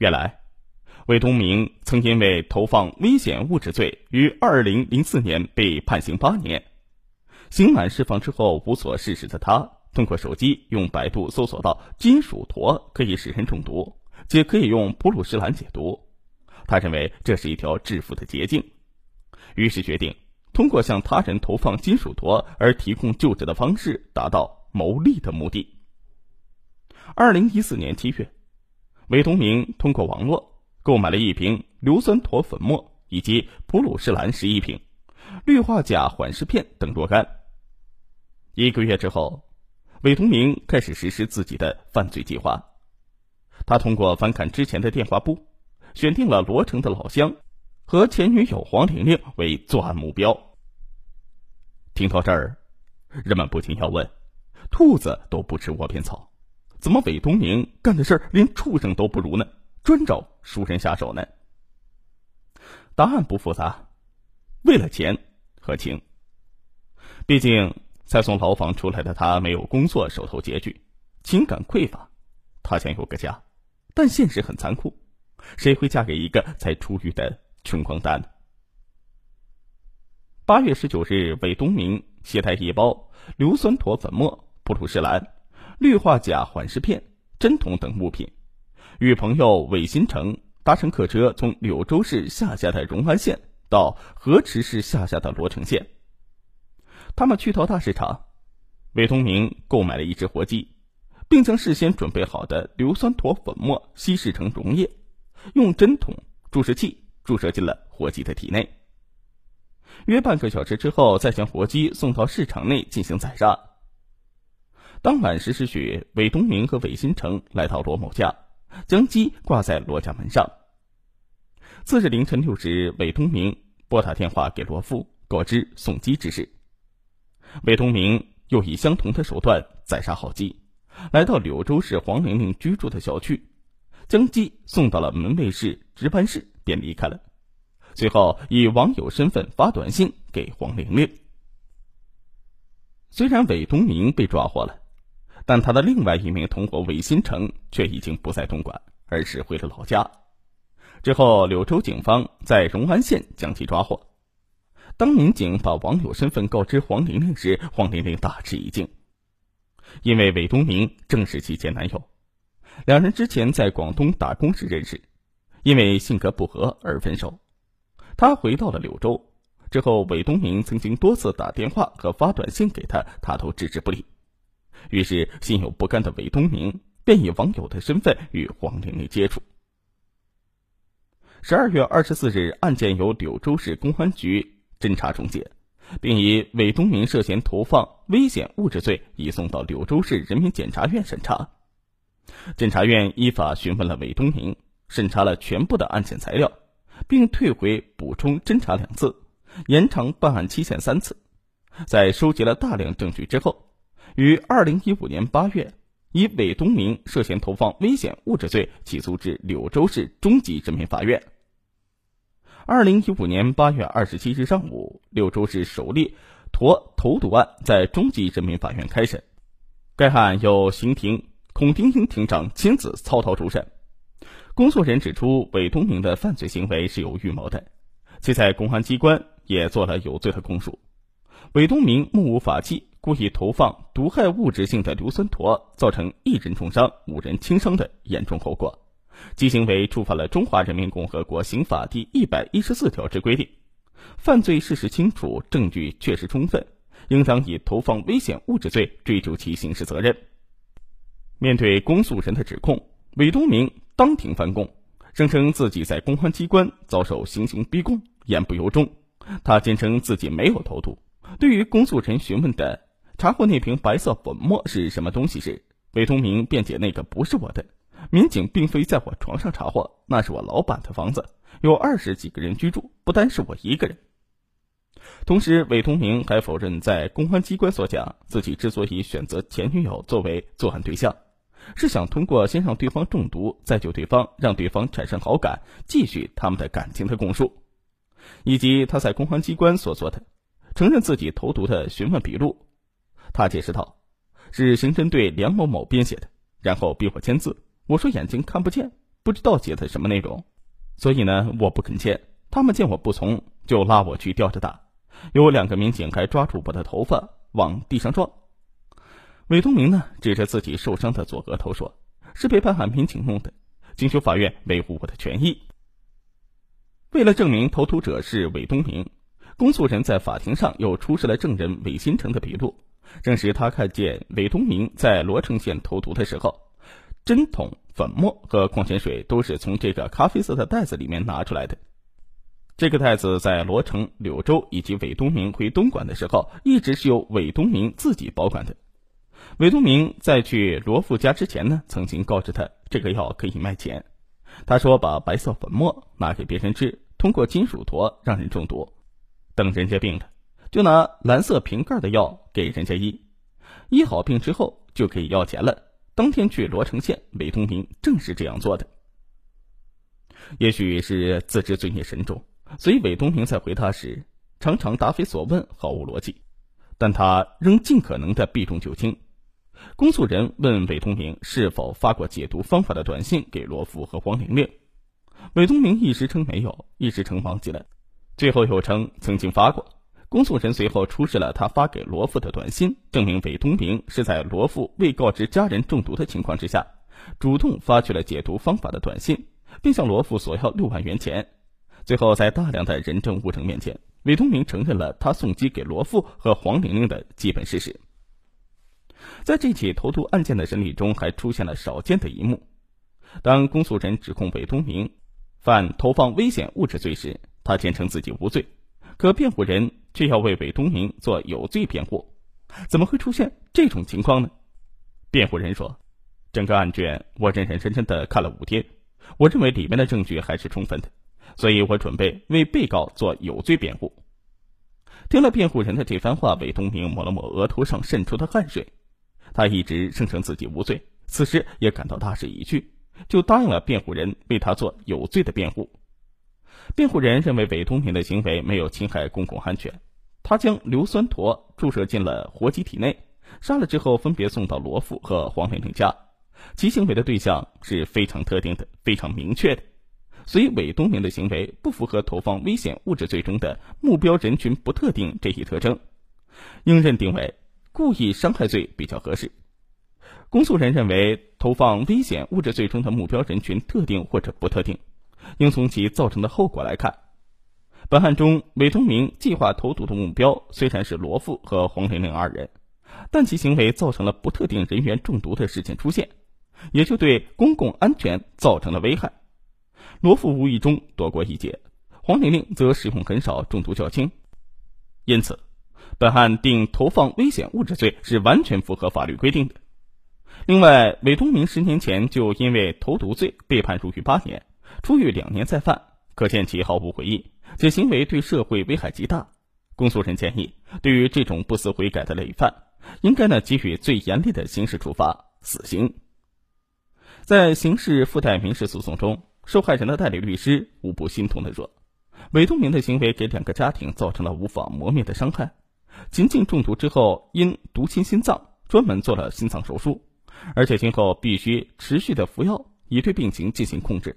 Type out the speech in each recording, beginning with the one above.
原来，魏东明曾因为投放危险物质罪，于二零零四年被判刑八年。刑满释放之后无所事事的他，通过手机用百度搜索到金属铊可以使人中毒，且可以用普鲁士蓝解毒。他认为这是一条致富的捷径，于是决定通过向他人投放金属铊而提供救治的方式，达到牟利的目的。二零一四年七月，韦东明通过网络购买了一瓶硫酸铊粉末以及普鲁士蓝十一瓶、氯化钾缓释片等若干。一个月之后，韦东明开始实施自己的犯罪计划。他通过翻看之前的电话簿。选定了罗城的老乡和前女友黄玲玲为作案目标。听到这儿，人们不禁要问：兔子都不吃窝边草，怎么韦东明干的事儿连畜生都不如呢？专找熟人下手呢？答案不复杂，为了钱和情。毕竟才从牢房出来的他没有工作，手头拮据，情感匮乏，他想有个家，但现实很残酷。谁会嫁给一个才出狱的穷光蛋呢？八月十九日，韦东明携带一包硫酸铊粉末、普鲁士蓝、氯化钾缓释片、针筒等物品，与朋友韦新成搭乘客车，从柳州市下辖的荣安县到河池市下辖的罗城县。他们去到大市场，韦通明购买了一只活鸡，并将事先准备好的硫酸铊粉末稀释成溶液。用针筒注射器注射进了活鸡的体内。约半个小时之后，再将活鸡送到市场内进行宰杀。当晚十时许，韦东明和韦新成来到罗某家，将鸡挂在罗家门上。次日凌晨六时，韦东明拨打电话给罗父，告知送鸡之事。韦东明又以相同的手段宰杀好鸡，来到柳州市黄玲玲居住的小区。将鸡送到了门卫室值班室，便离开了。随后以网友身份发短信给黄玲玲。虽然韦东明被抓获了，但他的另外一名同伙韦新成却已经不在东莞，而是回了老家。之后，柳州警方在荣安县将其抓获。当民警把网友身份告知黄玲玲时，黄玲玲大吃一惊，因为韦东明正是其前男友。两人之前在广东打工时认识，因为性格不合而分手。他回到了柳州之后，韦东明曾经多次打电话和发短信给他，他都置之不理。于是心有不甘的韦东明便以网友的身份与黄玲玲接触。十二月二十四日，案件由柳州市公安局侦查终结，并以韦东明涉嫌投放危险物质罪移送到柳州市人民检察院审查。检察院依法询问了韦东明，审查了全部的案件材料，并退回补充侦查两次，延长办案期限三次。在收集了大量证据之后，于二零一五年八月，以韦东明涉嫌投放危险物质罪起诉至柳州市中级人民法院。二零一五年八月二十七日上午，柳州市首例驼投毒案在中级人民法院开审，该案由刑庭。孔丁英庭长亲自操刀主审，公诉人指出，韦东明的犯罪行为是有预谋的，其在公安机关也做了有罪的供述。韦东明目无法纪，故意投放毒害物质性的硫酸铊，造成一人重伤、五人轻伤的严重后果，其行为触犯了《中华人民共和国刑法》第一百一十四条之规定，犯罪事实清楚，证据确实充分，应当以投放危险物质罪追究其刑事责任。面对公诉人的指控，韦东明当庭翻供，声称自己在公安机关遭受刑刑逼供，言不由衷。他坚称自己没有投毒。对于公诉人询问的查获那瓶白色粉末是什么东西时，韦东明辩解那个不是我的，民警并非在我床上查获，那是我老板的房子，有二十几个人居住，不单是我一个人。同时，韦东明还否认在公安机关所讲，自己之所以选择前女友作为作案对象。是想通过先让对方中毒，再救对方，让对方产生好感，继续他们的感情的供述，以及他在公安机关所做的承认自己投毒的询问笔录。他解释道：“是刑侦队梁某某编写的，然后逼我签字。我说眼睛看不见，不知道写的什么内容，所以呢，我不肯签。他们见我不从，就拉我去吊着打。有两个民警还抓住我的头发往地上撞。韦东明呢，指着自己受伤的左额头说：“是被办案民警弄的，请求法院维护我的权益。”为了证明投毒者是韦东明，公诉人在法庭上又出示了证人韦新成的笔录，证实他看见韦东明在罗城县投毒的时候，针筒、粉末和矿泉水都是从这个咖啡色的袋子里面拿出来的。这个袋子在罗城、柳州以及韦东明回东莞的时候，一直是由韦东明自己保管的。韦东明在去罗富家之前呢，曾经告知他这个药可以卖钱。他说：“把白色粉末拿给别人吃，通过金属坨让人中毒。等人家病了，就拿蓝色瓶盖的药给人家医。医好病之后就可以要钱了。当天去罗城县，韦东明正是这样做的。也许是自知罪孽深重，所以韦东明在回答时常常答非所问，毫无逻辑。但他仍尽可能的避重就轻。”公诉人问韦东明是否发过解毒方法的短信给罗富和黄玲玲，韦东明一时称没有，一时称忘记了，最后又称曾经发过。公诉人随后出示了他发给罗富的短信，证明韦东明是在罗富未告知家人中毒的情况之下，主动发去了解毒方法的短信，并向罗富索要六万元钱。最后，在大量的人证物证面前，韦东明承认了他送机给罗富和黄玲玲的基本事实。在这起投毒案件的审理中，还出现了少见的一幕：当公诉人指控韦东明犯投放危险物质罪时，他坚称自己无罪，可辩护人却要为韦东明做有罪辩护。怎么会出现这种情况呢？辩护人说：“整个案卷我认认真真的看了五天，我认为里面的证据还是充分的，所以我准备为被告做有罪辩护。”听了辩护人的这番话，韦东明抹了抹额头上渗出的汗水。他一直声称自己无罪，此时也感到大势已去，就答应了辩护人为他做有罪的辩护。辩护人认为韦东明的行为没有侵害公共安全，他将硫酸坨注射进了活鸡体内，杀了之后分别送到罗富和黄玲玲家，其行为的对象是非常特定的、非常明确的，所以韦东明的行为不符合投放危险物质罪中的目标人群不特定这一特征，应认定为。故意伤害罪比较合适。公诉人认为，投放危险物质罪中的目标人群特定或者不特定，应从其造成的后果来看。本案中，韦东明计划投毒的目标虽然是罗富和黄玲玲二人，但其行为造成了不特定人员中毒的事件出现，也就对公共安全造成了危害。罗富无意中躲过一劫，黄玲玲则使用很少，中毒较轻，因此。本案定投放危险物质罪是完全符合法律规定的。另外，韦东明十年前就因为投毒罪被判入狱八年，出狱两年再犯，可见其毫无悔意，且行为对社会危害极大。公诉人建议，对于这种不思悔改的累犯，应该呢给予最严厉的刑事处罚——死刑。在刑事附带民事诉讼中，受害人的代理律师无不心痛地说：“韦东明的行为给两个家庭造成了无法磨灭的伤害。”仅仅中毒之后，因毒侵心脏，专门做了心脏手术，而且今后必须持续的服药，以对病情进行控制。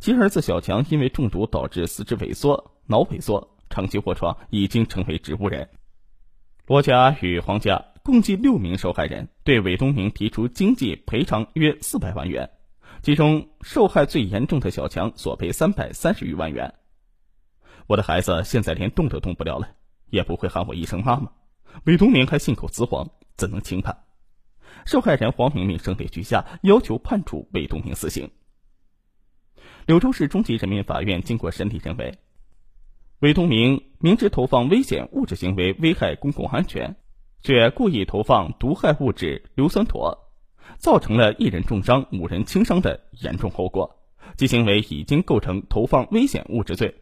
其儿子小强因为中毒导致四肢萎缩、脑萎缩，长期卧床，已经成为植物人。罗家与黄家共计六名受害人对韦东明提出经济赔偿约四百万元，其中受害最严重的小强索赔三百三十余万元。我的孩子现在连动都动不了了。也不会喊我一声妈妈。韦东明还信口雌黄，怎能轻判？受害人黄明明声泪俱下，要求判处韦东明死刑。柳州市中级人民法院经过审理认为，韦东明明知投放危险物质行为危害公共安全，却故意投放毒害物质硫酸妥，造成了一人重伤、五人轻伤的严重后果，其行为已经构成投放危险物质罪，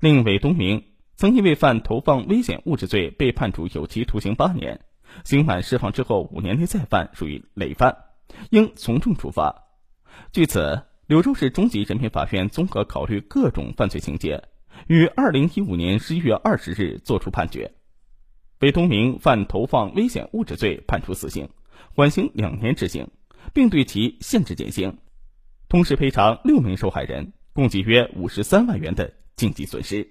另韦东明。曾因为犯投放危险物质罪被判处有期徒刑八年，刑满释放之后五年内再犯，属于累犯，应从重处罚。据此，柳州市中级人民法院综合考虑各种犯罪情节，于二零一五年十一月二十日作出判决：韦东明犯投放危险物质罪，判处死刑，缓刑两年执行，并对其限制减刑。同时赔偿六名受害人共计约五十三万元的经济损失。